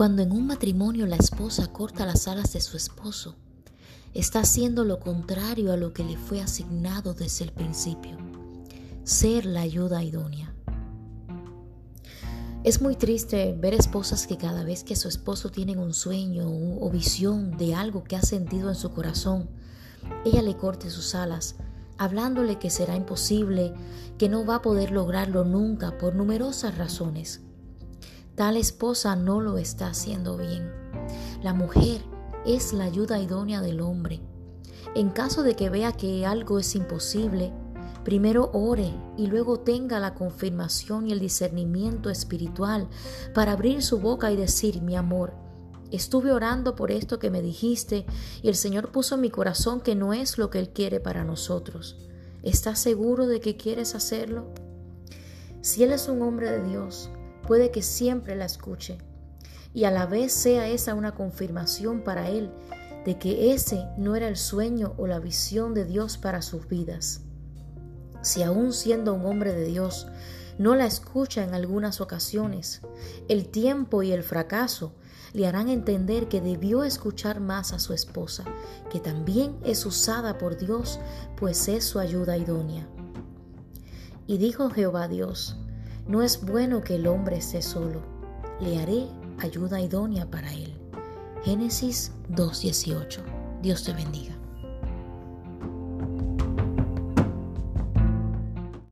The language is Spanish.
Cuando en un matrimonio la esposa corta las alas de su esposo, está haciendo lo contrario a lo que le fue asignado desde el principio, ser la ayuda idónea. Es muy triste ver esposas que cada vez que su esposo tiene un sueño o visión de algo que ha sentido en su corazón, ella le corte sus alas, hablándole que será imposible, que no va a poder lograrlo nunca por numerosas razones. Tal esposa no lo está haciendo bien. La mujer es la ayuda idónea del hombre. En caso de que vea que algo es imposible, primero ore y luego tenga la confirmación y el discernimiento espiritual para abrir su boca y decir, mi amor, estuve orando por esto que me dijiste y el Señor puso en mi corazón que no es lo que Él quiere para nosotros. ¿Estás seguro de que quieres hacerlo? Si Él es un hombre de Dios, puede que siempre la escuche y a la vez sea esa una confirmación para él de que ese no era el sueño o la visión de Dios para sus vidas. Si aún siendo un hombre de Dios no la escucha en algunas ocasiones, el tiempo y el fracaso le harán entender que debió escuchar más a su esposa, que también es usada por Dios, pues es su ayuda idónea. Y dijo Jehová Dios, no es bueno que el hombre esté solo, le haré ayuda idónea para él. Génesis 2.18. Dios te bendiga.